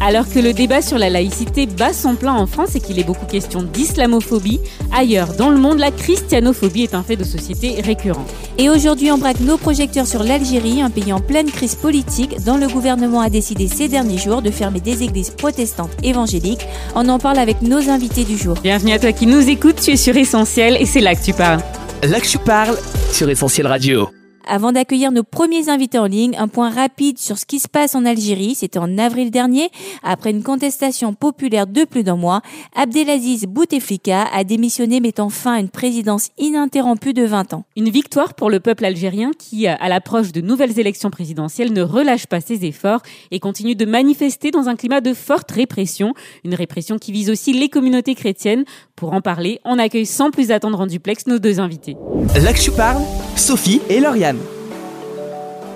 Alors que le débat sur la laïcité bat son plein en France et qu'il est beaucoup question d'islamophobie, ailleurs dans le monde, la christianophobie est un fait de société récurrent. Et aujourd'hui, on braque nos projecteurs sur l'Algérie, un pays en pleine crise politique, dont le gouvernement a décidé ces derniers jours de fermer des églises protestantes évangéliques. On en parle avec nos invités du jour. Bienvenue à toi qui nous écoutes, tu es sur Essentiel et c'est là que tu parles. Là que je parle sur Essentiel Radio. Avant d'accueillir nos premiers invités en ligne, un point rapide sur ce qui se passe en Algérie. C'était en avril dernier. Après une contestation populaire de plus d'un mois, Abdelaziz Bouteflika a démissionné mettant fin à une présidence ininterrompue de 20 ans. Une victoire pour le peuple algérien qui, à l'approche de nouvelles élections présidentielles, ne relâche pas ses efforts et continue de manifester dans un climat de forte répression. Une répression qui vise aussi les communautés chrétiennes. Pour en parler, on accueille sans plus attendre en duplex nos deux invités. Là que je parle, Sophie et Lauriane.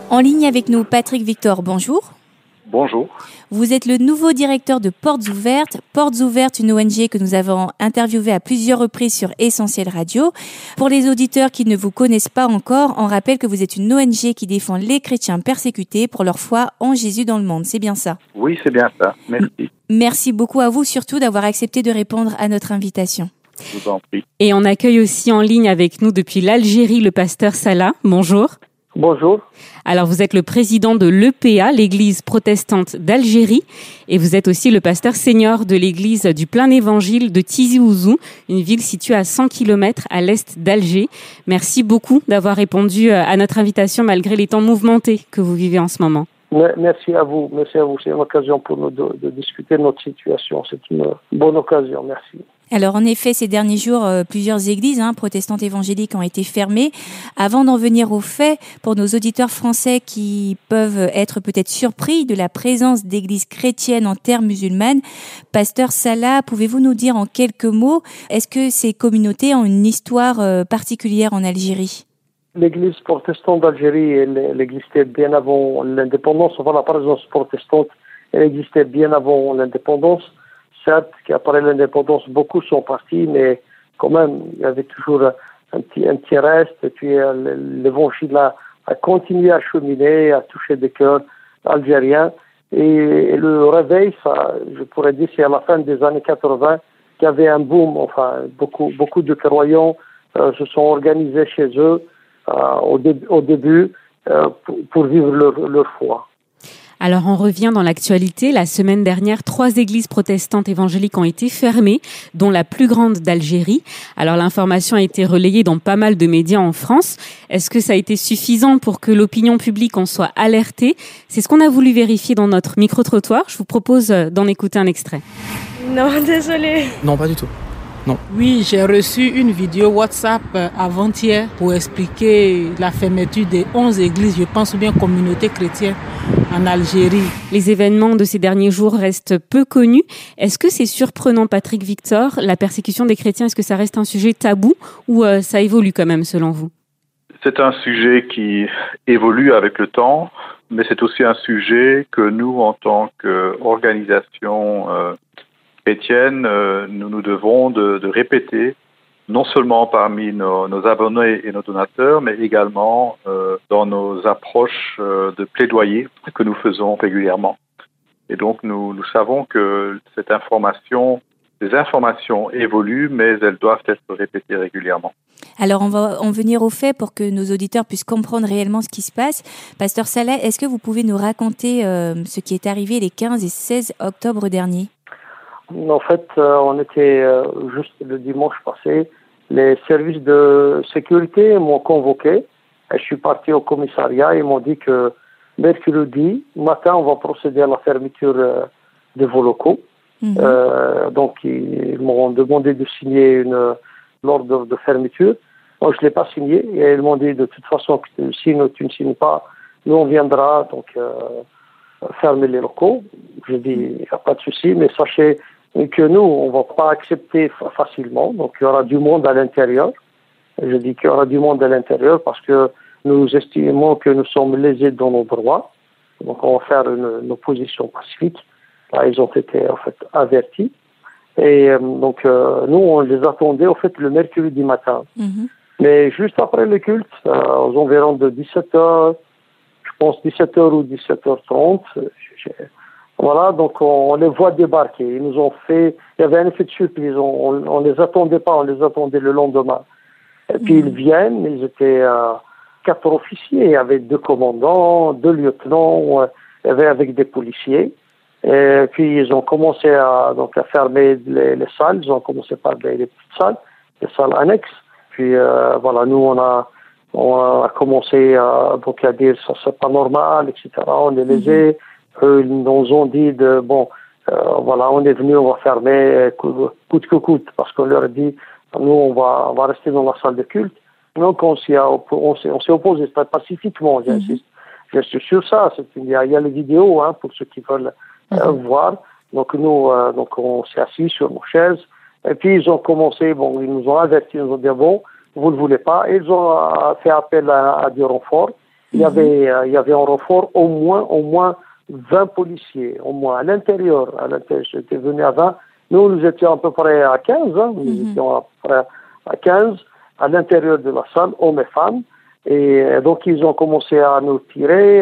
En ligne avec nous, Patrick Victor, bonjour. Bonjour. Vous êtes le nouveau directeur de Portes Ouvertes. Portes Ouvertes, une ONG que nous avons interviewée à plusieurs reprises sur Essentiel Radio. Pour les auditeurs qui ne vous connaissent pas encore, on rappelle que vous êtes une ONG qui défend les chrétiens persécutés pour leur foi en Jésus dans le monde. C'est bien ça? Oui, c'est bien ça. Merci. Merci beaucoup à vous surtout d'avoir accepté de répondre à notre invitation. Je vous en prie. Et on accueille aussi en ligne avec nous depuis l'Algérie le pasteur Salah. Bonjour. Bonjour. Alors vous êtes le président de l'EPA, l'église protestante d'Algérie, et vous êtes aussi le pasteur senior de l'église du plein évangile de Tizi Ouzou, une ville située à 100 km à l'est d'Alger. Merci beaucoup d'avoir répondu euh, à notre invitation malgré les temps mouvementés que vous vivez en ce moment. Me- Merci à vous. Merci à vous. C'est une occasion pour nous de, de discuter de notre situation. C'est une bonne occasion. Merci. Alors en effet, ces derniers jours, euh, plusieurs églises hein, protestantes évangéliques ont été fermées. Avant d'en venir aux faits, pour nos auditeurs français qui peuvent être peut-être surpris de la présence d'églises chrétiennes en terre musulmane, Pasteur Salah, pouvez-vous nous dire en quelques mots, est-ce que ces communautés ont une histoire euh, particulière en Algérie? L'Église protestante d'Algérie, elle, existait bien avant l'indépendance. Enfin, la présence protestante, elle existait bien avant l'indépendance. Certes, qu'après l'indépendance, beaucoup sont partis, mais quand même, il y avait toujours un petit, reste. Et puis, euh, l'évangile a, a continué à cheminer, à toucher des cœurs algériens. Et, le réveil, ça, je pourrais dire, c'est à la fin des années 80 qu'il y avait un boom. Enfin, beaucoup, beaucoup de croyants euh, se sont organisés chez eux euh, au, dé- au début pour, vivre leur foi. Alors on revient dans l'actualité. La semaine dernière, trois églises protestantes évangéliques ont été fermées, dont la plus grande d'Algérie. Alors l'information a été relayée dans pas mal de médias en France. Est-ce que ça a été suffisant pour que l'opinion publique en soit alertée? C'est ce qu'on a voulu vérifier dans notre micro-trottoir. Je vous propose euh, d'en écouter un extrait. Non, désolé. Non, pas du tout. Oui, j'ai reçu une vidéo WhatsApp euh, avant-hier pour expliquer la fermeture des 11 églises, je pense, ou bien communautés chrétiennes en Algérie. Les événements de ces derniers jours restent peu connus. Est-ce que c'est surprenant, Patrick Victor, la persécution des chrétiens Est-ce que ça reste un sujet tabou ou euh, ça évolue quand même selon vous? C'est un sujet qui évolue avec le temps, mais c'est aussi un sujet que nous, en tant qu'organisation euh, chrétienne, euh, nous nous devons de, répéter, non seulement parmi nos, abonnés et nos donateurs, mais également euh, dans nos approches euh, de plaidoyer que nous faisons régulièrement. Et donc, nous, savons que cette information, les informations évoluent, mais elles doivent être répétées régulièrement. Alors on va en venir aux faits pour que nos auditeurs puissent comprendre réellement ce qui se passe. Pasteur Salah, est-ce que vous pouvez nous raconter ce qui est arrivé les 15 et 16 octobre dernier En fait, euh, on était euh, juste le dimanche passé. Les services de sécurité m'ont convoqué. Et je suis parti au commissariat. Ils m'ont dit que mercredi matin, on va procéder à la fermeture euh, de vos locaux. Mhm. Euh, donc, ils m'ont demandé de signer une l'ordre de fermeture. Moi, je ne l'ai pas signé et ils m'ont dit de toute façon que tu, si tu ne signes pas, nous on viendra donc euh, fermer les locaux. Je dis il n'y a pas de souci, mais sachez que nous on ne va pas accepter fa- facilement. Donc il y aura du monde à l'intérieur. Je dis qu'il y aura du monde à l'intérieur parce que nous estimons que nous sommes lésés dans nos droits. Donc on va faire une, une opposition pacifique. Là, ils ont été en fait avertis. Et donc, nous, on les attendait, au fait, le mercredi matin. Mhm. Mais juste après le culte, aux environs de 17h, je pense 17h ou 17h30, voilà, donc on, les voit débarquer. Ils nous ont fait, il y avait un effet de surprise. On, on, les attendait pas, on les attendait le lendemain. Et puis ils viennent, ils étaient euh, quatre officiers, avait deux commandants, deux lieutenants, euh, avec des policiers. Et puis ils ont commencé à donc à fermer les, les salles. Ils ont commencé par les, petites salles, les salles annexes. Puis euh, voilà, nous on a on a commencé à donc à dire ça c'est pas normal, etc. On les laissait eux, ils nous ont dit de, bon, euh, voilà, on est venu, on va fermer coûte que coûte, parce qu'on leur a dit, nous, on va, on va rester dans la salle de culte. Donc, on s'est, on s'est opposé pacifiquement, j'insiste. Je suis sur ça. Il y, a, il y a les vidéos, hein, pour ceux qui veulent euh, mhm. voir. Donc, nous, euh, donc, on s'est assis sur nos chaises. Et puis, ils ont commencé, bon, ils nous ont avertis, ils nous ont dit, bon, vous ne voulez pas. Ils ont fait appel à, à des renforts. Il y mhm. avait, il y avait un renfort au moins, au moins 20 policiers, au moins, à l'intérieur. À l'intérieur, j'étais venu à 20. Nous, nous étions à peu près à 15, hein, nous mhm. étions à peu près à 15 à l'intérieur de la salle, hommes et femmes. Et donc, ils ont commencé à nous tirer.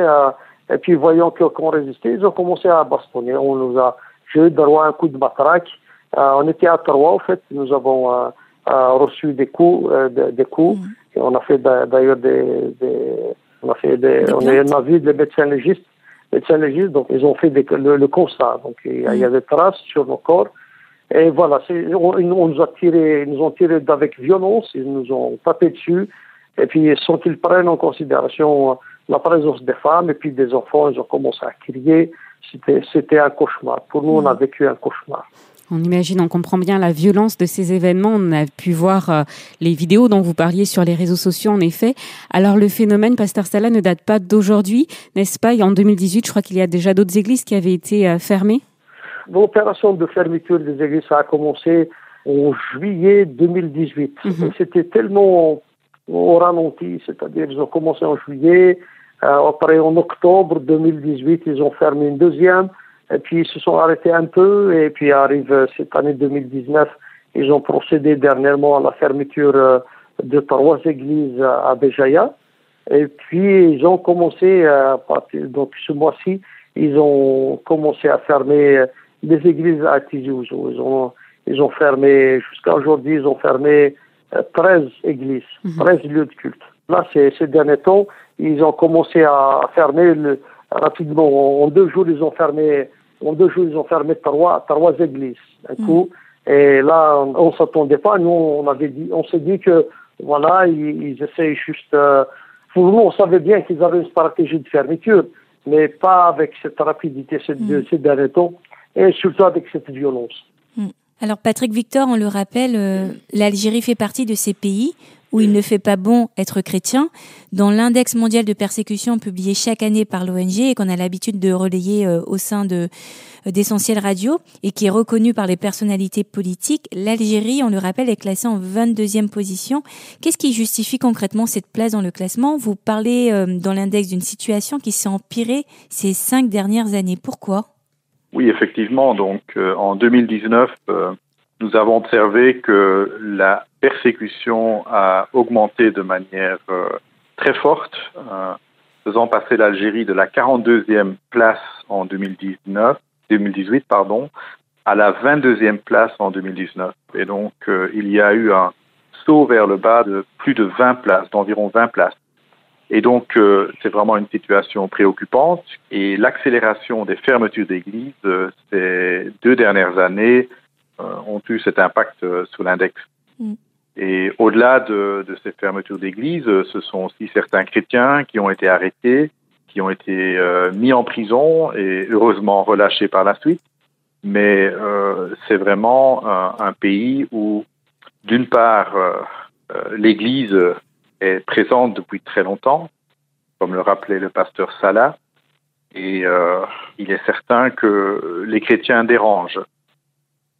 et puis, voyant qu'on résistait, ils ont commencé à bastonner. On nous a, eu droit à un coup de batraque. Euh, on était à trois, en fait. Nous avons euh, euh, reçu des coups, des coups. Mhm. Et on a fait d'ailleurs des, des, on a fait des, on a vu des médecins légistes médecins légistes, donc ils ont fait le, constat. Donc il y, a, des traces sur nos corps. Et voilà, on, on, nous a tiré, ils nous ont tiré avec violence, ils nous ont tapé dessus. Et puis sans qu'ils prennent en considération la présence des femmes et puis des enfants, ils ont commencé à crier. C'était un cauchemar. Pour nous, on a vécu un cauchemar. On imagine, on comprend bien la violence de ces événements. On a pu voir euh, les vidéos dont vous parliez sur les réseaux sociaux, en effet. Alors le phénomène, Pasteur Salah, ne date pas d'aujourd'hui, n'est-ce pas? En 2018, je crois qu'il y a déjà d'autres églises qui avaient été euh, fermées. L'opération de fermeture des églises a commencé en juillet 2018. Mhm. C'était tellement au ralenti, c'est-à-dire ils ont commencé en juillet, euh, après en octobre 2018, ils ont fermé une deuxième. Et puis ils se sont arrêtés un peu et puis arrive euh, cette année 2019, ils ont procédé dernièrement à la fermeture euh, de trois églises à Béjaïa. Et puis ils ont commencé à partir donc ce mois-ci, ils ont commencé à fermer des églises à Tizi Ouzou. Ils ont ils ont fermé jusqu'à aujourd'hui, ils ont fermé 13 euh, églises, 13 mhm. lieux de culte. Là, ces, ces derniers temps, ils ont commencé à fermer le, rapidement. En deux jours, ils ont fermé, en deux jours, ils ont fermé trois, trois églises, un coup. Mm. Et là, on, ne s'attendait pas. Nous, on avait dit, on s'est dit que, voilà, ils, ils essayent juste, euh, pour nous, on savait bien qu'ils avaient une stratégie de fermeture, mais pas avec cette rapidité ces, mm. ces derniers temps, et surtout avec cette violence. Mm. Alors Patrick Victor, on le rappelle, euh, l'Algérie fait partie de ces pays où il ne fait pas bon être chrétien, dans l'index mondial de persécution publié chaque année par l'ONG et qu'on a l'habitude de relayer euh, au sein de euh, d'Essentiel Radio et qui est reconnu par les personnalités politiques, l'Algérie, on le rappelle, est classée en 22e position. Qu'est-ce qui justifie concrètement cette place dans le classement? Vous parlez euh, dans l'index d'une situation qui s'est empirée ces cinq dernières années. Pourquoi? Oui, effectivement. Donc, en 2019, nous avons observé que la persécution a augmenté de manière euh, très forte, euh, faisant passer l'Algérie de la 42e place en 2019, 2018 pardon, à la 22e place en 2019. Et donc, euh, il y a eu un saut vers le bas de plus de 20 places, d'environ 20 places. Et donc, c'est vraiment une situation préoccupante. Et l'accélération des fermetures d'églises ces deux dernières années ont eu cet impact sur l'index. Mm. Et au-delà de, de, ces fermetures d'églises, euh, ce sont aussi certains chrétiens qui ont été arrêtés, qui ont été mis en prison et heureusement relâchés par la suite. Mais euh, c'est vraiment un, un, pays où, d'une part, l'Église est présente depuis très longtemps, comme le rappelait le pasteur Salah, et euh, il est certain que les chrétiens dérangent.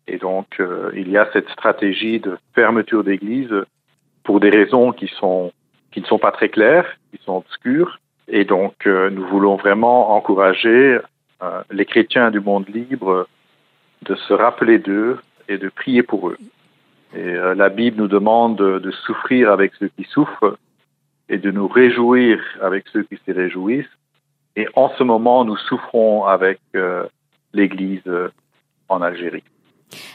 Et donc, euh, il y a cette stratégie de fermeture d'église pour des raisons qui sont qui ne sont pas très claires, qui sont obscures. Et donc, euh, nous voulons vraiment encourager euh, les chrétiens du monde libre de se rappeler d'eux et de prier pour eux. Et la Bible nous demande de, souffrir avec ceux qui souffrent et de nous réjouir avec ceux qui se réjouissent. Et en ce moment, nous souffrons avec l'Église en Algérie.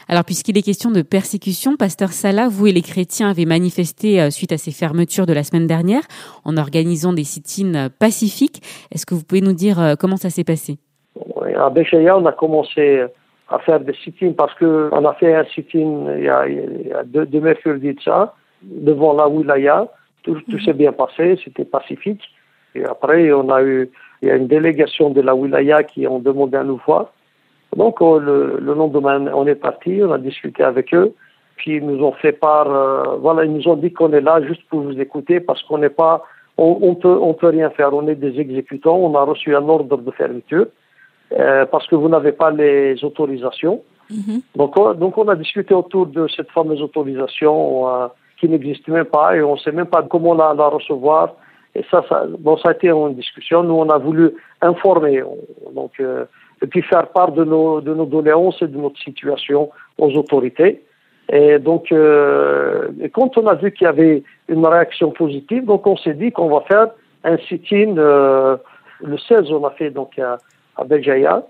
Alors, puisqu'il est question de persécution, Pasteur Salah, vous et les chrétiens avez manifesté euh, suite à ces fermetures de la semaine dernière en organisant des sit-ins euh, pacifiques. Est-ce que vous pouvez nous dire euh, comment ça s'est passé? À Béchaïa, on a commencé à faire des sit-ins parce qu'on a fait un sit-in il y a, deux, deux mercredis de ça, devant la Wilaya. Tout, tout mhm. s'est bien passé, c'était pacifique. Et après, on a eu, il y a une délégation de la Wilaya qui ont demandé à nous voir. Donc le, le, lendemain, on est parti, on a discuté avec eux, puis ils nous ont fait part, euh, voilà, ils nous ont dit qu'on est là juste pour vous écouter parce qu'on n'est pas, on, on, peut, on peut rien faire, on est des exécutants, on a reçu un ordre de fermeture euh, parce que vous n'avez pas les autorisations. Mm-hmm. Donc, on, donc on a discuté autour de cette fameuse autorisation euh, qui n'existe même pas et on ne sait même pas comment la, la recevoir. Et ça, ça, bon, ça a été une discussion. Nous, on a voulu informer. Donc, euh, et puis faire part de nos, de nos doléances et de notre situation aux autorités. Et donc, euh, et quand on a vu qu'il y avait une réaction positive, donc on s'est dit qu'on va faire un sit-in. Euh, le 16, on a fait donc à, à Béjaïa.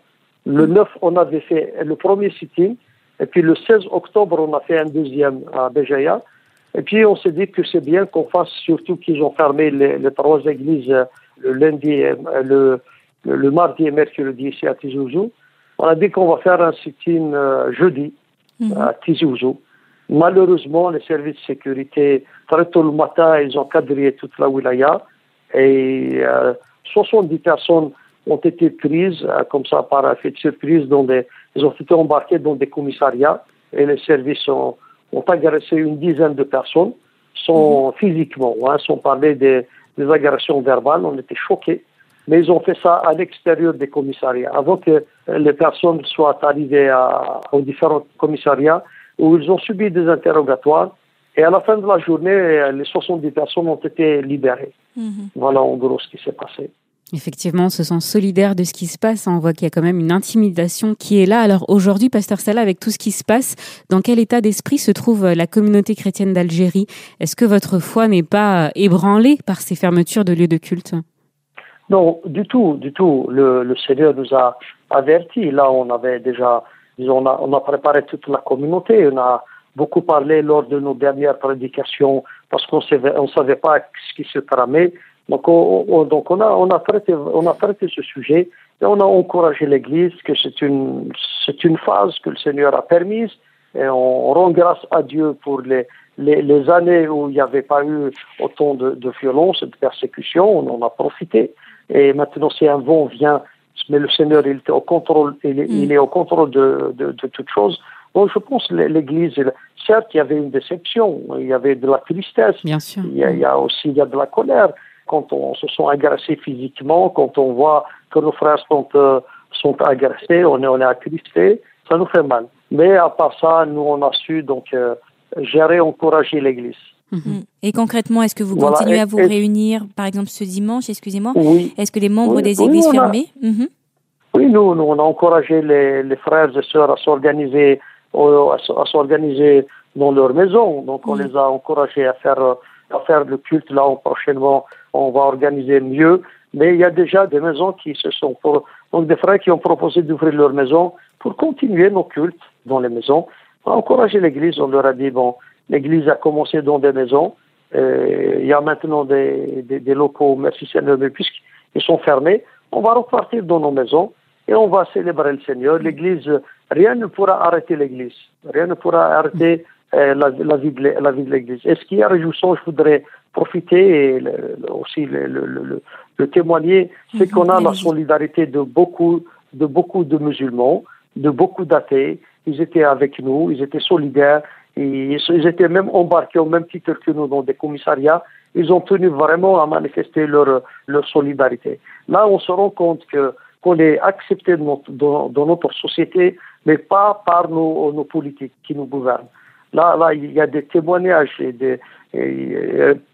Le 9, on avait fait le premier sit-in. Et puis le 16 octobre, on a fait un deuxième à Béjaïa. Et puis on s'est dit que c'est bien qu'on fasse, surtout qu'ils ont fermé les, les, trois églises le lundi, le, le, mardi et mercredi ici à Tizi On a dit qu'on va faire un sit-in euh, jeudi mhm. à Tizi Malheureusement, les services de sécurité, très tôt le matin, ils ont quadrillé toute la wilaya et euh, 70 personnes ont été prises euh, comme ça par effet de surprise. Dans des, ils ont été embarqués dans des commissariats et les services ont, ont agressé une dizaine de personnes, sont mhm. physiquement, hein, sans parler des, des agressions verbales. On était choqués mais ils ont fait ça à l'extérieur des commissariats, avant que les personnes soient arrivées aux différents commissariats où ils ont subi des interrogatoires. Et à la fin de la journée, les 70 personnes ont été libérées. Mhm. Voilà en gros ce qui s'est passé. Effectivement, on se sent solidaire de ce qui se passe. On voit qu'il y a quand même une intimidation qui est là. Alors aujourd'hui, Pasteur Salah, avec tout ce qui se passe, dans quel état d'esprit se trouve la communauté chrétienne d'Algérie? Est-ce que votre foi n'est pas ébranlée par ces fermetures de lieux de culte? Non, du tout, du tout. Le, le Seigneur nous a avertis. Là, on avait déjà, disons, on a, on a préparé toute la communauté. On a beaucoup parlé lors de nos dernières prédications parce qu'on ne on savait pas ce qui se tramait. Donc, on, donc on a, on a traité, on a traité ce sujet et on a encouragé l'Église que c'est une, c'est une phase que le Seigneur a permise et on rend grâce à Dieu pour les, les, les années où il n'y avait pas eu autant de, de violence et de persécution. On en a profité. Et maintenant, si un vent vient, mais le Seigneur, il est au contrôle, il est, il est au contrôle de, de, de toute chose. Bon, je pense que l'Église, certes, il y avait une déception, il y avait de la tristesse, Bien sûr. Il, y a, il y a aussi il y a de la colère quand on se sent agressé physiquement, quand on voit que nos frères sont, euh, sont agressés, on est, on est attristé, ça nous fait mal. Mais à part ça, nous, on a su donc euh, gérer, encourager l'Église. Mhm. Et concrètement, est-ce que vous continuez à vous réunir, par exemple ce dimanche, excusez-moi? Oui. Est-ce que les membres des églises fermées? Mhm. Oui, nous, nous, on a encouragé les, les frères et sœurs à s'organiser, à, s'organiser dans leur maison. Donc, on mhm. les a encouragés à faire, à faire le culte. Là, prochainement, on va organiser mieux. Mais il y a déjà des maisons qui se sont, pour, donc des frères qui ont proposé d'ouvrir leur maison pour continuer nos cultes dans les maisons. On a encouragé l'Église, on leur a dit, bon, L'Église a commencé dans des maisons. Euh, il y a maintenant des, locaux, merci Seigneur, mais puisqu'ils sont fermés, on va repartir dans nos maisons et on va célébrer le Seigneur. L'Église, rien ne pourra arrêter l'Église. Rien ne pourra arrêter euh, la, vie de, l'Église. Et ce qui est réjouissant, je voudrais profiter et aussi le, témoigner, c'est qu'on a la solidarité de beaucoup, de beaucoup de musulmans, de beaucoup d'athées. Ils étaient avec nous, ils étaient solidaires, ils étaient même embarqués au même titre que nous dans des commissariats. Ils ont tenu vraiment à manifester leur, solidarité. Là, on se rend compte que qu'on est accepté dans notre, société, mais pas par nos, politiques qui nous gouvernent. Là, là, il y a des témoignages et, des,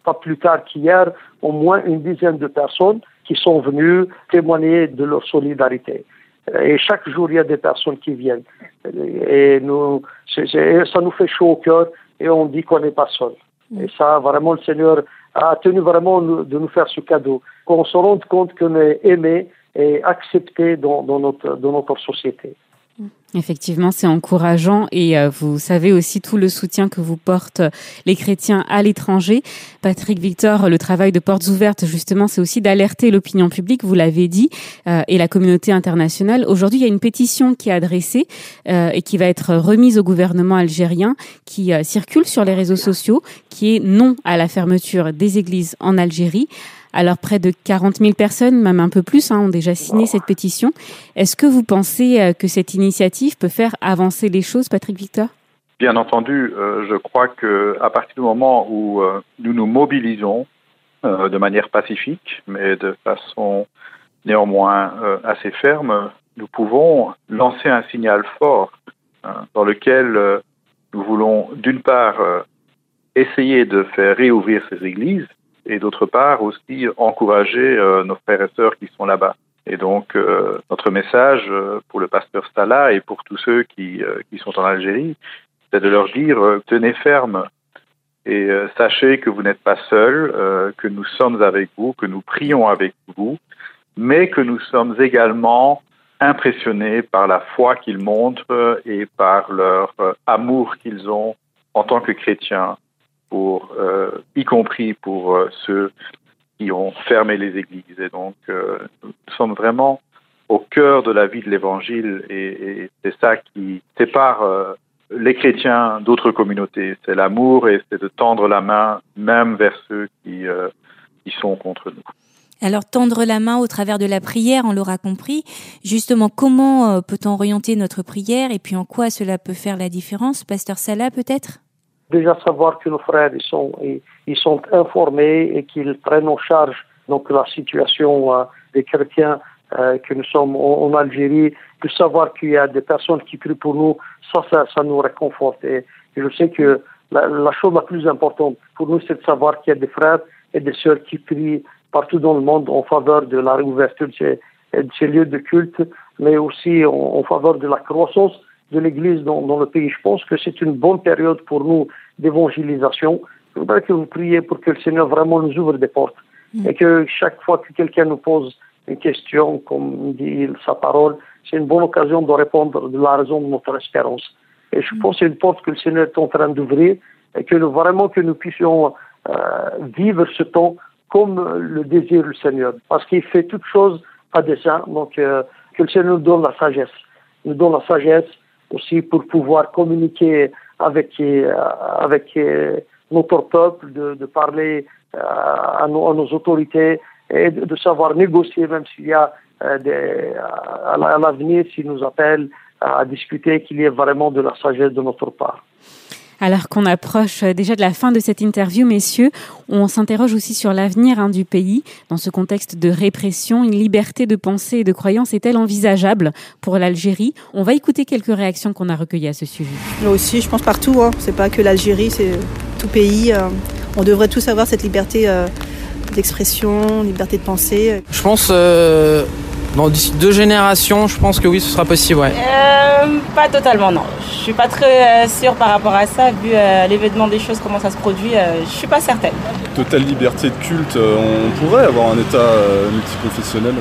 pas plus tard qu'hier, au moins une dizaine de personnes qui sont venues témoigner de leur solidarité. Et chaque jour, il y a des personnes qui viennent. Et nous, ça nous fait chaud au cœur et on dit qu'on n'est pas seul. Mm. Et ça, vraiment, le Seigneur a tenu vraiment de nous faire ce cadeau. Qu'on se rende compte qu'on est aimé et accepté dans, dans, notre, dans notre société. Effectivement, c'est encourageant et euh, vous savez aussi tout le soutien que vous portent les chrétiens à l'étranger. Patrick Victor, le travail de Portes Ouvertes, justement, c'est aussi d'alerter l'opinion publique, vous l'avez dit, euh, et la communauté internationale. Aujourd'hui, il y a une pétition qui est adressée euh, et qui va être remise au gouvernement algérien, qui circule sur les réseaux sociaux, qui est non à la fermeture des églises en Algérie. Alors près de 40 000 personnes, même un peu plus, hein, ont déjà signé cette pétition. Est-ce que vous pensez euh, que cette initiative peut faire avancer les choses, Patrick Victor? Bien entendu, euh, je crois que à partir du moment où euh, nous nous mobilisons de manière pacifique, mais de façon néanmoins assez ferme, nous pouvons lancer un signal fort hein, dans lequel nous voulons d'une part essayer de faire réouvrir ces églises, et d'autre part aussi encourager euh, nos frères et sœurs qui sont là-bas. Et donc, euh, notre message euh, pour le pasteur Salah et pour tous ceux qui, qui sont en Algérie, c'est de leur dire tenez ferme et sachez que vous n'êtes pas seuls, que nous sommes avec vous, que nous prions avec vous, mais que nous sommes également impressionnés par la foi qu'ils montrent et par leur amour qu'ils ont en tant que chrétiens pour, euh, y compris pour euh, ceux qui ont fermé les églises. Et donc, euh, nous sommes vraiment au cœur de la vie de l'Évangile et, c'est ça qui sépare les chrétiens d'autres communautés. C'est l'amour et c'est de tendre la main même vers ceux qui sont contre nous. Alors tendre la main au travers de la prière, on l'aura compris. Justement, comment peut-on orienter notre prière et puis en quoi cela peut faire la différence? Pasteur Salah peut-être? Déjà savoir que nos frères ils sont, ils, sont informés et qu'ils prennent en charge donc la situation euh, des chrétiens euh, que nous sommes en, Algérie, de savoir qu'il y a des personnes qui prient pour nous, ça, ça, nous réconforte. Et, je sais que la, chose la plus importante pour nous, c'est de savoir qu'il y a des frères et des sœurs qui prient partout dans le monde en faveur de la réouverture de ces, de ces lieux de culte, mais aussi en faveur de la croissance de l'Église dans, dans, le pays. Je pense que c'est une bonne période pour nous d'évangélisation. Je voudrais que vous priez pour que le Seigneur vraiment nous ouvre des portes mm. et que chaque fois que quelqu'un nous pose une question, comme dit sa parole, c'est une bonne occasion de répondre de la raison de notre espérance. Et je mm. pense que c'est une porte que le Seigneur est en train d'ouvrir et que nous, vraiment que nous puissions euh, vivre ce temps comme le désire le Seigneur. Parce qu'il fait toutes choses à dessein. Donc, euh, que le Seigneur nous donne la sagesse. Nous donne la sagesse aussi pour pouvoir communiquer avec, euh, avec euh, notre peuple, de, de parler euh, à nos, à nos, autorités et de, savoir négocier, même s'il y a des, à l'avenir, s'ils nous appellent à discuter, qu'il y ait vraiment de la sagesse de notre part. Alors qu'on approche euh, déjà de la fin de cette interview, messieurs, on s'interroge aussi sur l'avenir hein, du pays. Dans ce contexte de répression, une liberté de pensée et de croyance est-elle envisageable pour l'Algérie? On va écouter quelques réactions qu'on a recueillies à ce sujet. Moi aussi, je pense partout. Hein. C'est pas que l'Algérie, c'est tout pays. Euh. on devrait tous avoir cette liberté euh, d'expression, liberté de pensée. Je pense Bon, d'ici deux générations, je pense que oui, ce sera possible, ouais. Euh, pas totalement, non. Je suis pas très euh, sûre par rapport à ça, vu euh, l'événement des choses, comment ça se produit. je suis pas certaine. Totale liberté de culte, on pourrait avoir un État multiconfessionnel.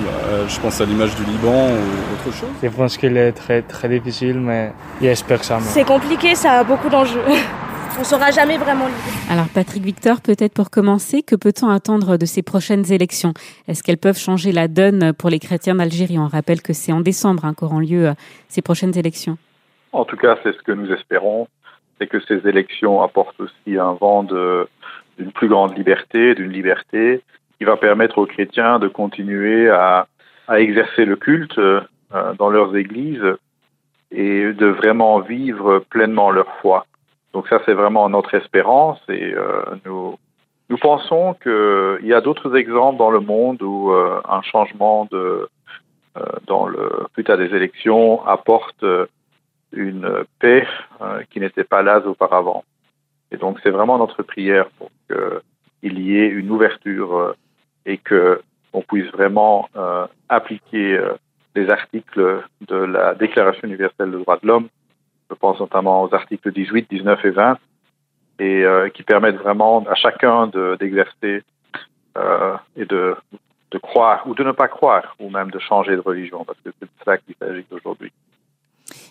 je pense à l'image du Liban ou autre chose. Je pense qu'il est très très difficile, mais j'espère que ça. C'est compliqué, ça a beaucoup d'enjeux. on sera jamais vraiment libre. Alors Patrick Victor, peut-être pour commencer, que peut-on attendre de ces prochaines élections? Est-ce qu'elles peuvent changer la donne pour les chrétiens d'Algérie? On rappelle que c'est en décembre hein, qu'auront lieu euh, ces prochaines élections. En tout cas, c'est ce que nous espérons, c'est que ces élections apportent aussi un vent d'une plus grande liberté, d'une liberté qui va permettre aux chrétiens de continuer à, à exercer le culte euh, dans leurs églises et de vraiment vivre pleinement leur foi. Donc ça, c'est vraiment notre espérance et euh, nous, nous pensons qu'il y a d'autres exemples dans le monde où euh, un changement de, euh, dans le à des élections apporte une paix qui n'était pas là auparavant. Et donc c'est vraiment notre prière pour qu'il y ait une ouverture et que on puisse vraiment appliquer des articles de la Déclaration universelle des droits de l'homme. Je pense notamment aux articles 18, 19 et 20, et euh, qui permettent vraiment à chacun d'exercer euh, et de, de croire ou de ne pas croire, ou même de changer de religion, parce que c'est de ça qu'il s'agit aujourd'hui.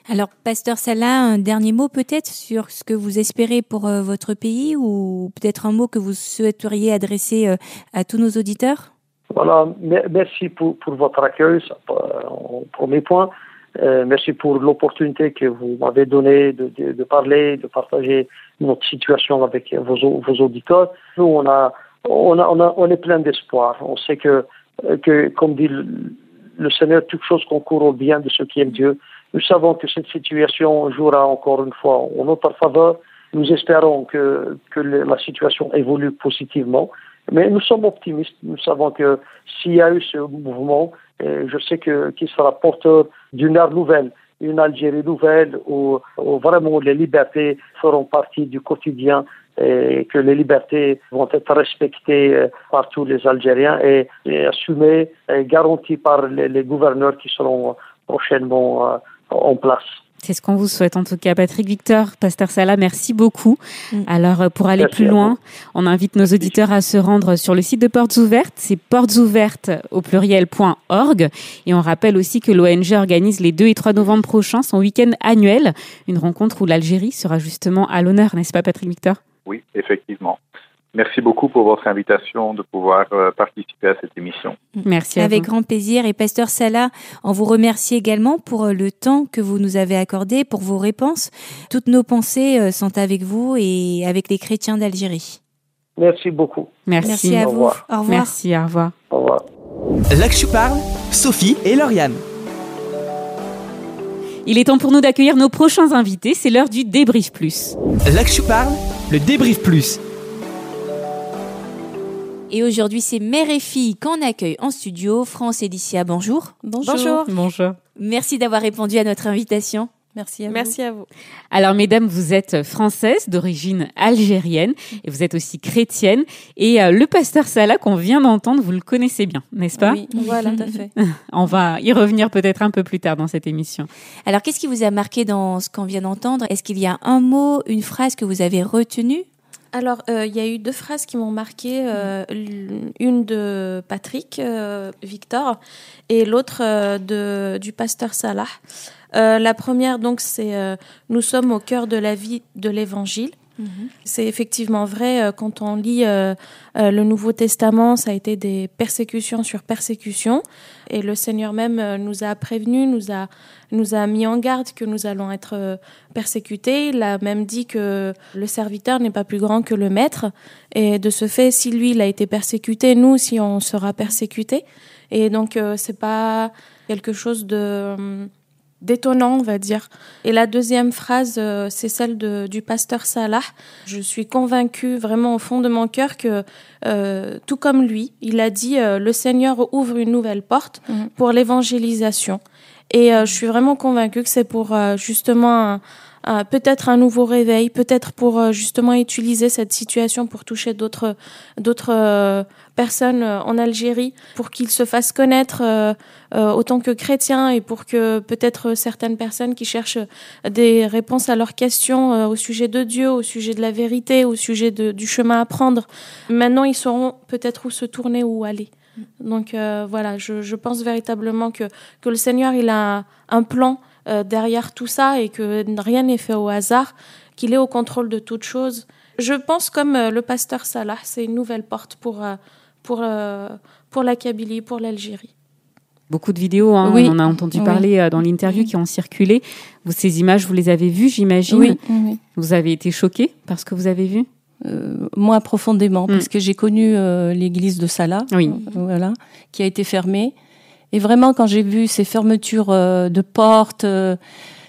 Alors, Pasteur Salah, un dernier mot peut-être sur ce que vous espérez pour euh, votre pays ou peut-être un mot que vous souhaiteriez adresser euh, à tous nos auditeurs? Voilà, merci pour, pour votre accueil, en premier point. Euh, merci pour l'opportunité que vous m'avez donnée de, de, de, parler, de partager notre situation avec vos, vos auditeurs. Nous, on, a, on, a, on, a, on est plein d'espoir. On sait que, que, comme dit le, le Seigneur, toute chose concourt au bien de ceux qui aiment Dieu. Nous savons que cette situation jouera encore une fois en notre faveur. Nous espérons que, que la situation évolue positivement. Mais nous sommes optimistes. Nous savons que s'il y a eu ce mouvement, je sais que qu'il sera porteur d'une ère nouvelle, une Algérie nouvelle où, où, vraiment les libertés feront partie du quotidien et que les libertés vont être respectées par tous les Algériens et, et assumées et garanties par les, les gouverneurs qui seront prochainement en place. C'est ce qu'on vous souhaite en tout cas. Patrick Victor, Pasteur Salah, merci beaucoup. Mm. Alors pour aller merci plus loin, on invite nos auditeurs à se rendre sur le site de Portes Ouvertes, c'est portesouvertes au pluriel.org et on rappelle aussi que l'ONG organise les 2 et 3 novembre prochains son week-end annuel, une rencontre où l'Algérie sera justement à l'honneur, n'est-ce pas Patrick Victor? Oui, effectivement. Merci beaucoup pour votre invitation de pouvoir euh, participer à cette émission. Merci. Avec vous. grand plaisir. Et Pasteur Salah, on vous remercie également pour euh, le temps que vous nous avez accordé, pour vos réponses. Toutes nos pensées euh, sont avec vous et avec les chrétiens d'Algérie. Merci beaucoup. Merci. Merci à au vous. revoir. Au revoir. Merci, au revoir. Au revoir. Là que je parle, Sophie et Lauriane. Il est temps pour nous d'accueillir nos prochains invités. C'est l'heure du débrief plus. Là que je parle, le débrief plus. Et aujourd'hui, c'est Mère et Fille qu'on accueille en studio. France et Licia, bonjour. Bonjour. Bonjour. Merci d'avoir répondu à notre invitation. Merci à vous. Merci à vous. Alors, mesdames, vous êtes françaises d'origine algérienne et vous êtes aussi chrétienne. Et euh, le pasteur Salah qu'on vient d'entendre, vous le connaissez bien, n'est-ce pas? Oui, voilà, tout à fait. On va y revenir peut-être un peu plus tard dans cette émission. Alors, qu'est-ce qui vous a marqué dans ce qu'on vient d'entendre? Est-ce qu'il y a un mot, une phrase que vous avez retenue? Alors, il euh, y a eu deux phrases qui m'ont marqué. Euh, une de Patrick euh, Victor et l'autre du pasteur Salah. la première, donc, c'est Nous sommes au cœur de la vie de l'Évangile. Mmh. C'est effectivement vrai quand on lit euh, euh, le Nouveau Testament, ça a été des persécutions sur persécutions, et le Seigneur même euh, nous a prévenus, nous a nous a mis en garde que nous allons être persécutés. Il a même dit que le serviteur n'est pas plus grand que le maître, et de ce fait, si lui il a été persécuté, nous si on sera persécutés. Et donc c'est pas quelque chose de d'étonnant, on va dire. Et la deuxième phrase, euh, c'est celle de, du pasteur Salah. Je suis convaincue vraiment au fond de mon cœur que, euh, tout comme lui, il a dit euh, le Seigneur ouvre une nouvelle porte mmh. pour l'évangélisation. Et je suis vraiment convaincue que c'est pour justement un, peut-être un nouveau réveil, peut-être pour justement utiliser cette situation pour toucher d'autres d'autres personnes en Algérie, pour qu'ils se fassent connaître euh, euh, autant que chrétiens et pour que peut-être certaines personnes qui cherchent des réponses à leurs questions euh, au sujet de Dieu, au sujet de la vérité, au sujet de, du chemin à prendre, maintenant ils sauront peut-être où se tourner, où aller. Donc euh, voilà, je, je, pense véritablement que, que le Seigneur, il a un plan euh, derrière tout ça et que rien n'est fait au hasard, qu'il est au contrôle de toute chose. Je pense comme euh, le pasteur Salah, c'est une nouvelle porte pour, euh, pour, pour la Kabylie, pour l'Algérie. Beaucoup de vidéos, hein, oui. on en a entendu oui. parler dans l'interview oui. qui ont circulé. Vous, ces images, vous les avez vues, j'imagine oui, oui. Vous avez été choqué par ce que vous avez vu? Euh, moi profondément, mm. parce que j'ai connu euh, l'église de Salah, oui. euh, voilà, qui a été fermée. Et vraiment, quand j'ai vu ces fermetures euh, de portes,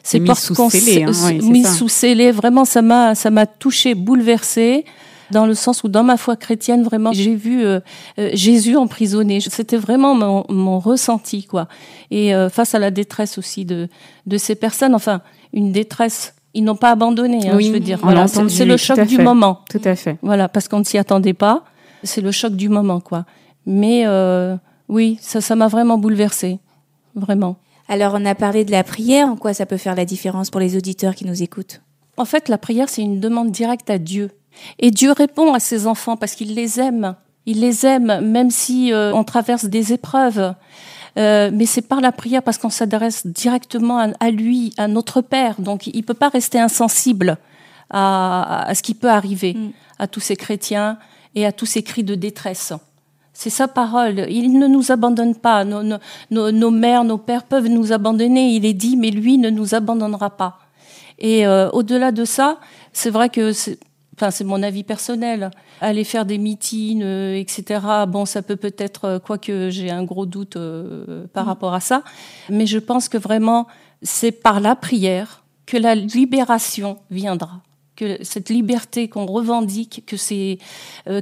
ces mis portes sous scellé, hein, oui, mises sous scellé, vraiment, ça m'a, ça m'a touché, bouleversée. Dans le sens où, dans ma foi chrétienne, vraiment, j'ai vu Jésus emprisonné. C'était vraiment mon, mon, ressenti, quoi. Et face à la détresse aussi de, de ces personnes, enfin, une détresse ils n'ont pas abandonné, hein, oui, je veux dire. Voilà, c'est le choc du fait. moment. Tout à fait. Voilà, parce qu'on ne s'y attendait pas. C'est le choc du moment, quoi. Mais euh, oui, ça, ça m'a vraiment bouleversée, vraiment. Alors, on a parlé de la prière. En quoi ça peut faire la différence pour les auditeurs qui nous écoutent? En fait, la prière, c'est une demande directe à Dieu. Et Dieu répond à ses enfants parce qu'il les aime. Il les aime même si euh, on traverse des épreuves. Euh, mais c'est par la prière parce qu'on s'adresse directement à, lui, à notre Père. Donc il peut pas rester insensible à, à ce qui peut arriver mm. à tous ces chrétiens et à tous ces cris de détresse. C'est sa parole. Il ne nous abandonne pas. Nos, nos, nos, mères, nos pères peuvent nous abandonner. Il est dit, mais lui ne nous abandonnera pas. Et euh, au-delà de ça, c'est vrai que enfin c'est mon avis personnel, aller faire des meetings, euh, etc. Bon, ça peut peut-être, euh, quoique j'ai un gros doute euh, par mm. rapport à ça, mais je pense que vraiment c'est par la prière que la libération viendra, que cette liberté qu'on revendique, que ces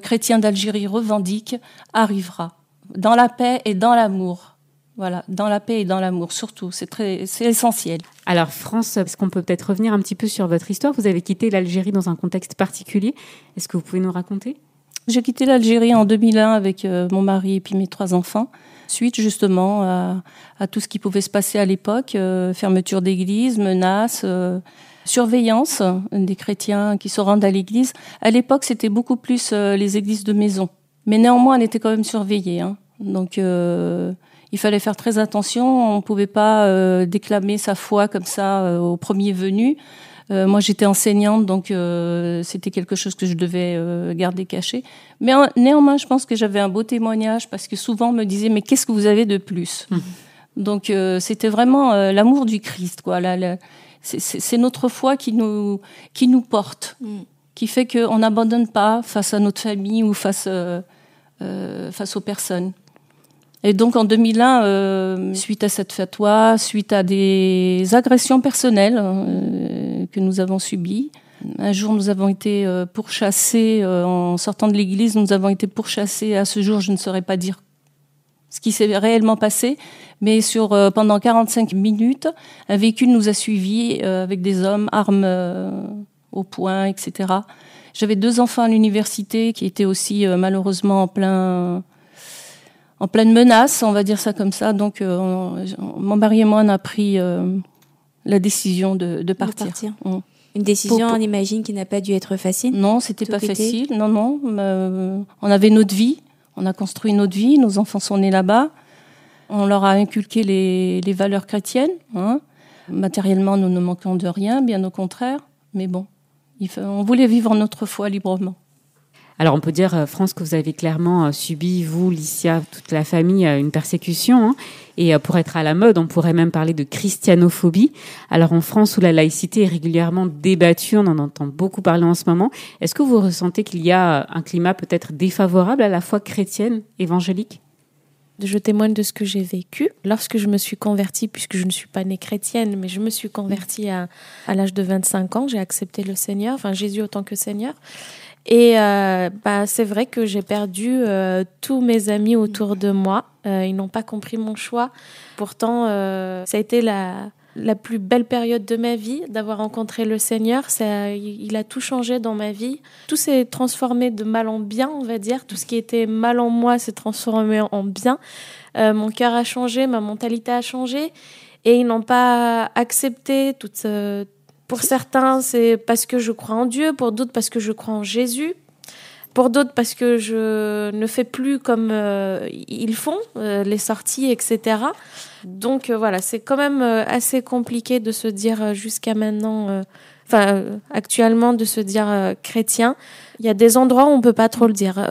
chrétiens d'Algérie revendiquent, arrivera dans la paix et dans l'amour. Voilà, dans la paix et dans l'amour, surtout. C'est très, c'est essentiel. Alors, France, est-ce qu'on peut peut-être revenir un petit peu sur votre histoire? Vous avez quitté l'Algérie dans un contexte particulier. Est-ce que vous pouvez nous raconter? J'ai quitté l'Algérie en 2001 avec euh, mon mari et puis mes trois enfants, suite justement à, tout ce qui pouvait se passer à l'époque euh, fermeture d'église, menaces. Euh, surveillance des chrétiens qui se rendent à l'église. À l'époque, c'était beaucoup plus les églises de maison. Mais néanmoins, on était quand même surveillés. Hein. Donc, il fallait faire très attention. On ne pouvait pas euh, déclamer sa foi comme ça euh, au premier venu. Euh, moi, j'étais enseignante, donc c'était quelque chose que je devais garder caché. Mais néanmoins, je pense que j'avais un beau témoignage parce que souvent on me disait mais qu'est-ce que vous avez de plus? Mmh. Donc c'était vraiment l'amour du Christ, quoi. C'est notre foi qui nous qui nous porte, mmh. qui fait qu'on n'abandonne pas face à notre famille ou face face aux personnes. Et donc en 2001, euh, suite à cette fatwa, suite à des agressions personnelles euh, que nous avons subies, un jour nous avons été euh, pourchassés, euh, en sortant de l'église, nous avons été pourchassés. À ce jour, je ne saurais pas dire ce qui s'est réellement passé, mais sur pendant 45 minutes, un véhicule nous a suivis avec des hommes, armes au poing, etc. J'avais deux enfants à l'université qui étaient aussi malheureusement en plein en pleine menace, on va dire ça comme ça. Donc, euh, mon mari et moi, on a pris euh, la décision de, partir. Mm. Une décision, on imagine, qui n'a pas dû être facile? Non, c'était pas facile. Non, non. Euh, on avait notre vie. On a construit notre vie. Nos enfants sont nés là-bas. On leur a inculqué les, valeurs chrétiennes. Hein. Matériellement, nous ne manquons de rien, bien au contraire. Mais bon, on voulait vivre notre foi librement. Alors on peut dire, euh, France, que vous avez clairement euh, subi, vous, Licia, toute la famille, euh, une persécution. Hein. et pour être à la mode, on pourrait même parler de christianophobie. Alors en France, où la laïcité est régulièrement débattue, on en entend beaucoup parler en ce moment, est-ce que vous ressentez qu'il y a un climat peut-être défavorable à la foi chrétienne, évangélique? Je témoigne de ce que j'ai vécu. Lorsque je me suis convertie, puisque je ne suis pas née chrétienne, mais je me suis convertie à, à l'âge de 25 ans, j'ai accepté le Seigneur, enfin Jésus autant que Seigneur. Et euh, bah, c'est vrai que j'ai perdu euh, tous mes amis autour de moi. Euh, ils n'ont pas compris mon choix. Pourtant, ça a été la, la plus belle période de ma vie d'avoir rencontré le Seigneur. Ça, il a tout changé dans ma vie. Tout s'est transformé de mal en bien, on va dire. Tout ce qui était mal en moi s'est transformé en bien. mon cœur a changé, ma mentalité a changé. Et ils n'ont pas accepté toute, pour certains, c'est parce que je crois en Dieu, pour d'autres parce que je crois en Jésus, pour d'autres parce que je ne fais plus comme euh, ils font, euh, les sorties, etc. Donc euh, voilà, c'est quand même assez compliqué de se dire jusqu'à maintenant, enfin actuellement de se dire chrétien. Il y a des endroits où on peut pas trop le dire.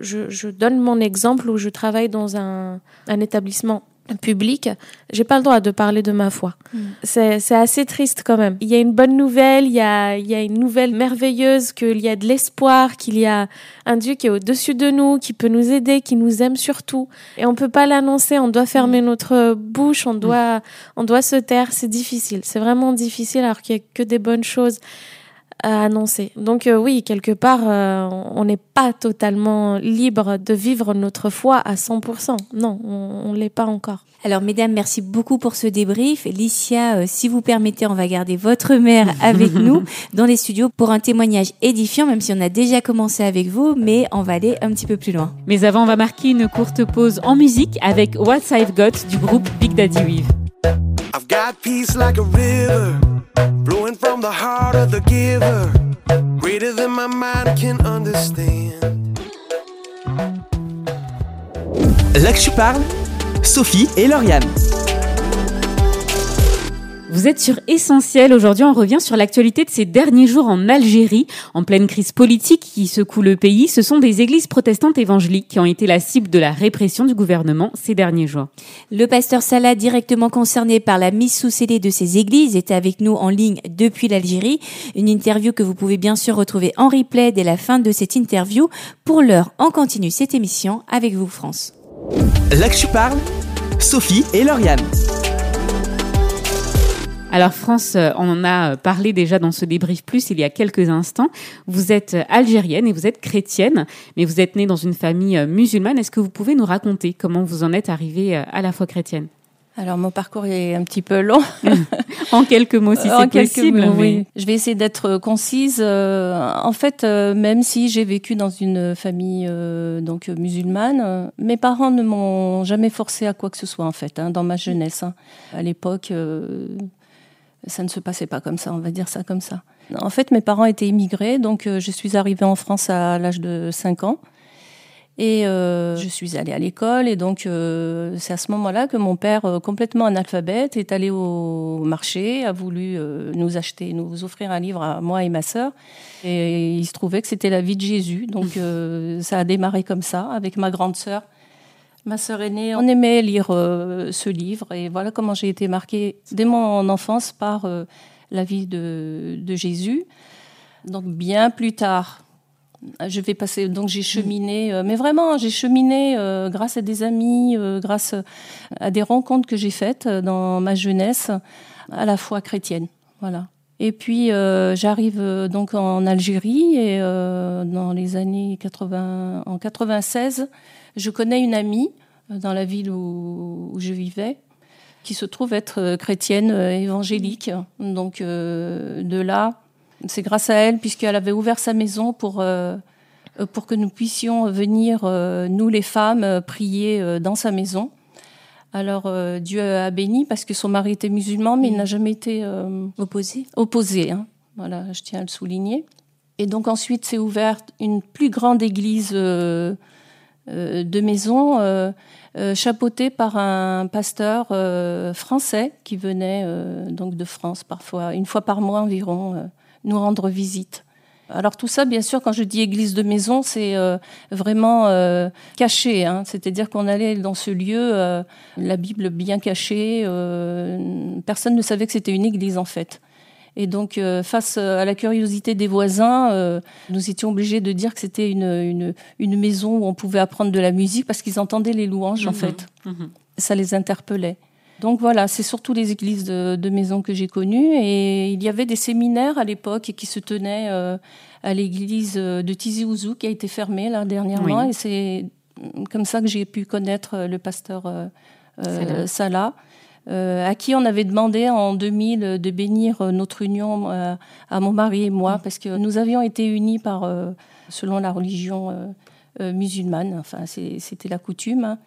Je, je donne mon exemple où je travaille dans un, un établissement public, j'ai pas le droit de parler de ma foi. Mm. C'est assez triste quand même. Il y a une bonne nouvelle, il y a, il y a une nouvelle merveilleuse, qu'il y a de l'espoir, qu'il y a un Dieu qui est au-dessus de nous, qui peut nous aider, qui nous aime surtout. Et on peut pas l'annoncer, on doit fermer mm. notre bouche, on doit, on doit se taire. C'est difficile, c'est vraiment difficile alors qu'il y a que des bonnes choses à annoncer. Donc euh, oui, quelque part, euh, on n'est pas totalement libre de vivre notre foi à 100%. Non, on ne l'est pas encore. Alors mesdames, merci beaucoup pour ce débrief. Licia, euh, si vous permettez, on va garder votre mère avec nous dans les studios pour un témoignage édifiant, même si on a déjà commencé avec vous, mais on va aller un petit peu plus loin. Mais avant, on va marquer une courte pause en musique avec What I've Got du groupe Big Daddy Weave. I've got peace like a river, flowing from the heart of the giver, greater than my mind can understand. Là parle, Sophie et Lauriane. Vous êtes sur Essentiel. Aujourd'hui, on revient sur l'actualité de ces derniers jours en Algérie, en pleine crise politique qui secoue le pays. Ce sont des églises protestantes évangéliques qui ont été la cible de la répression du gouvernement ces derniers jours. Le pasteur Salah, directement concerné par la mise sous scellé de ces églises, est avec nous en ligne depuis l'Algérie. Une interview que vous pouvez bien sûr retrouver en replay dès la fin de cette interview. Pour l'heure, on continue cette émission avec vous, France. Là que je parle, Sophie et Lauriane. Alors France, euh, on en a parlé déjà dans ce débrief plus il y a quelques instants. Vous êtes algérienne et vous êtes chrétienne, mais vous êtes née dans une famille euh, musulmane. Est-ce que vous pouvez nous raconter comment vous en êtes arrivée euh, à la foi chrétienne? Alors mon parcours est un petit peu long. en quelques mots, si c'est possible. Mots, oui. Je vais essayer d'être concise. en fait, même si j'ai vécu dans une famille donc musulmane, mes parents ne m'ont jamais forcé à quoi que ce soit en fait hein, dans ma jeunesse. Hein. À l'époque, ça ne se passait pas comme ça, on va dire ça comme ça. En fait, mes parents étaient immigrés, donc euh, je suis arrivée en France à l'âge de 5 ans. Et euh, je suis allée à l'école, et donc euh, c'est à ce moment-là que mon père, complètement analphabète, est allé au marché, a voulu nous acheter, nous offrir un livre à moi et ma sœur. Et il se trouvait que c'était la vie de Jésus, donc ça a démarré comme ça, avec ma grande sœur Ma sœur aînée, on aimait lire euh, ce livre et voilà comment j'ai été marquée dès mon enfance par euh, la vie de, Jésus. Donc bien plus tard, je vais passer. Donc j'ai cheminé, euh, mais vraiment j'ai cheminé grâce à des amis, grâce à des rencontres que j'ai faites dans ma jeunesse, à la fois chrétienne. Voilà. Et puis j'arrive donc en Algérie et dans les années 80, en 96 je connais une amie euh, dans la ville où, je vivais qui se trouve être euh, chrétienne euh, évangélique. Donc de là, c'est grâce à elle, puisqu'elle avait ouvert sa maison pour, pour que nous puissions venir, nous les femmes, prier dans sa maison. Alors Dieu a béni parce que son mari était musulman, mais il n'a jamais été opposé. Opposé, hein. voilà, je tiens à le souligner. Et donc ensuite s'est ouverte une plus grande église de maison euh, euh, chapeautée par un pasteur français qui venait donc de France parfois une fois par mois environ nous rendre visite. Alors tout ça, bien sûr, quand je dis église de maison, c'est vraiment caché. Hein. C'est-à-dire qu'on allait dans ce lieu, la Bible bien cachée. personne ne savait que c'était une église en fait. Et donc, euh, face à la curiosité des voisins, euh, nous étions obligés de dire que c'était une, une, une, maison où on pouvait apprendre de la musique parce qu'ils entendaient les louanges, en mhm. fait. Mhm. Ça les interpellait. Donc voilà, c'est surtout les églises de, de maison que j'ai connues. Et il y avait des séminaires à l'époque qui se tenaient euh, à l'église de Tizi Ouzou, qui a été fermée là dernièrement. Et c'est comme ça que j'ai pu connaître le pasteur Salah. Euh, à qui on avait demandé en 2000 de bénir euh, notre union euh, à mon mari et moi, parce que nous avions été unis par, selon la religion musulmane, enfin c'était la coutume. Hein.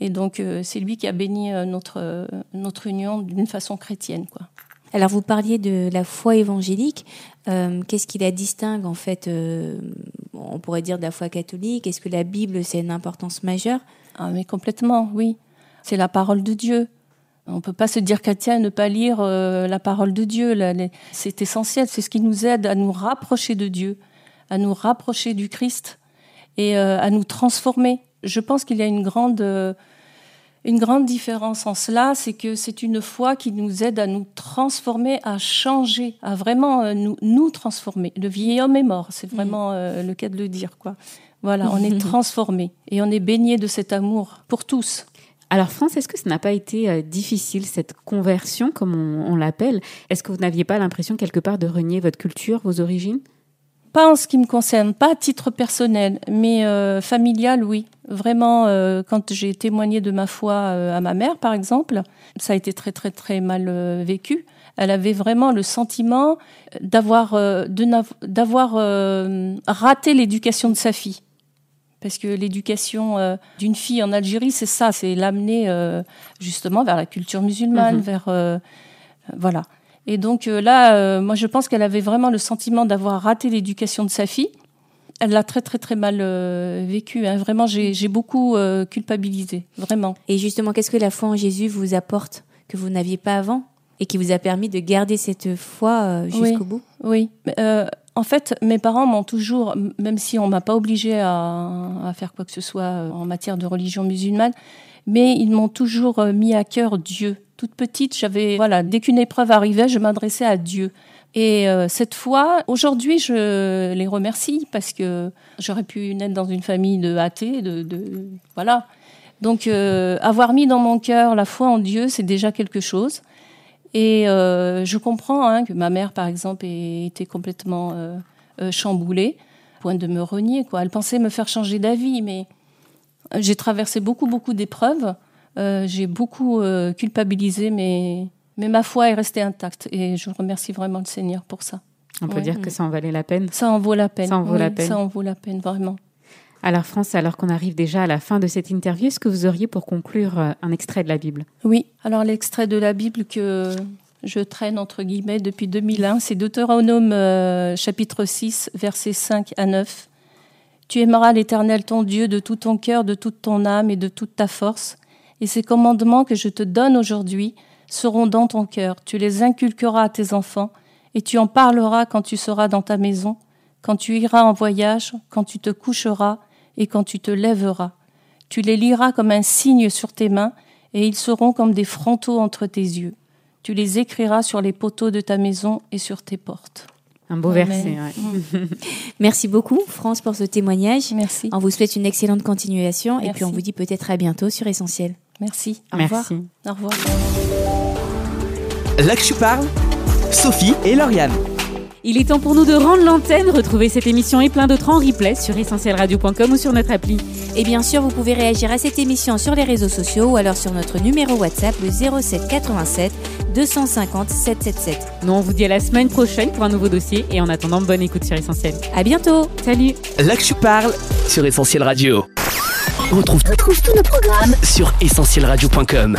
Et donc c'est lui qui a béni notre, notre union d'une façon chrétienne. Quoi. Alors vous parliez de la foi évangélique. Qu'est-ce qui la distingue en fait On pourrait dire de la foi catholique? Est-ce que la Bible c'est une importance majeure? Ah mais complètement, oui. C'est la parole de Dieu. On ne peut pas se dire chrétien et ne pas lire euh, la parole de Dieu. C'est essentiel, c'est ce qui nous aide à nous rapprocher de Dieu, à nous rapprocher du Christ et euh, à nous transformer. Je pense qu'il y a une grande, euh, une grande différence en cela, c'est que c'est une foi qui nous aide à nous transformer, à changer, à vraiment nous, nous transformer. Le vieil homme est mort, c'est vraiment le cas de le dire. quoi. Voilà, on est transformé et on est baigné de cet amour pour tous. Alors France, est-ce que ça n'a pas été euh, difficile cette conversion, comme on, l'appelle? Est-ce que vous n'aviez pas l'impression quelque part de renier votre culture, vos origines? Pas en ce qui me concerne, pas à titre personnel, mais euh, familial, oui. Vraiment, euh, quand j'ai témoigné de ma foi à ma mère, par exemple, ça a été très très très mal vécu. Elle avait vraiment le sentiment d'avoir d'avoir raté l'éducation de sa fille Parce que l'éducation euh, d'une fille en Algérie, c'est ça, c'est l'amener euh, justement vers la culture musulmane, Mhm. vers euh, voilà. Et donc là, moi je pense qu'elle avait vraiment le sentiment d'avoir raté l'éducation de sa fille. Elle l'a très très très mal vécu. hein. Vraiment, j'ai beaucoup culpabilisé, vraiment. Et justement, qu'est-ce que la foi en Jésus vous apporte que vous n'aviez pas avant et qui vous a permis de garder cette foi jusqu'au Oui, bout? Oui. Euh, en fait, mes parents m'ont toujours, même si on m'a pas obligé à, faire quoi que ce soit euh, en matière de religion musulmane, mais ils m'ont toujours euh, mis à cœur Dieu. Toute petite, j'avais voilà, dès qu'une épreuve arrivait, je m'adressais à Dieu. Et euh, cette fois, aujourd'hui, je les remercie parce que j'aurais pu naître dans une famille de athées, de, de voilà. Donc, avoir mis dans mon cœur la foi en Dieu, c'est déjà quelque chose. Et euh, je comprends hein, que ma mère, par exemple, ait été complètement euh, euh, chamboulée, au point de me renier. Quoi. Elle pensait me faire changer d'avis, mais j'ai traversé beaucoup, beaucoup d'épreuves. Euh, j'ai beaucoup euh, culpabilisé, mais, mais ma foi est restée intacte. Et je remercie vraiment le Seigneur pour ça. On peut Ouais. dire que ça en valait la peine. Ça en vaut la peine. Ça en vaut Oui, la peine. Ça en vaut la peine, vraiment. Alors France, alors qu'on arrive déjà à la fin de cette interview, est-ce que vous auriez pour conclure euh, un extrait de la Bible? Oui, alors l'extrait de la Bible que je traîne entre guillemets depuis 2001, c'est Deutéronome euh, chapitre 6, versets 5 à 9. Tu aimeras l'Éternel ton Dieu de tout ton cœur, de toute ton âme et de toute ta force. Et ces commandements que je te donne aujourd'hui seront dans ton cœur. Tu les inculqueras à tes enfants et tu en parleras quand tu seras dans ta maison, quand tu iras en voyage, quand tu te coucheras et quand tu te lèveras. Tu les liras comme un signe sur tes mains et ils seront comme des frontaux entre tes yeux. Tu les écriras sur les poteaux de ta maison et sur tes portes. Un beau Amen. verset, ouais. Merci beaucoup, France, pour ce témoignage. Merci. On vous souhaite une excellente continuation et Merci. puis on vous dit peut-être à bientôt sur Essentiel. Merci. Au Merci. revoir. Au revoir. Là que je parle, Sophie et Lauriane. Il est temps pour nous de rendre l'antenne. Retrouvez cette émission et plein d'autres en replay sur essentielradio.com ou sur notre appli. Et bien sûr, vous pouvez réagir à cette émission sur les réseaux sociaux ou alors sur notre numéro WhatsApp, le 07 87 250 777. Nous, on vous dit à la semaine prochaine pour un nouveau dossier et en attendant, bonne écoute sur Essentiel. À bientôt. Salut. Là que je parle sur Essentiel Radio. Retrouve tous nos programmes sur essentielradio.com.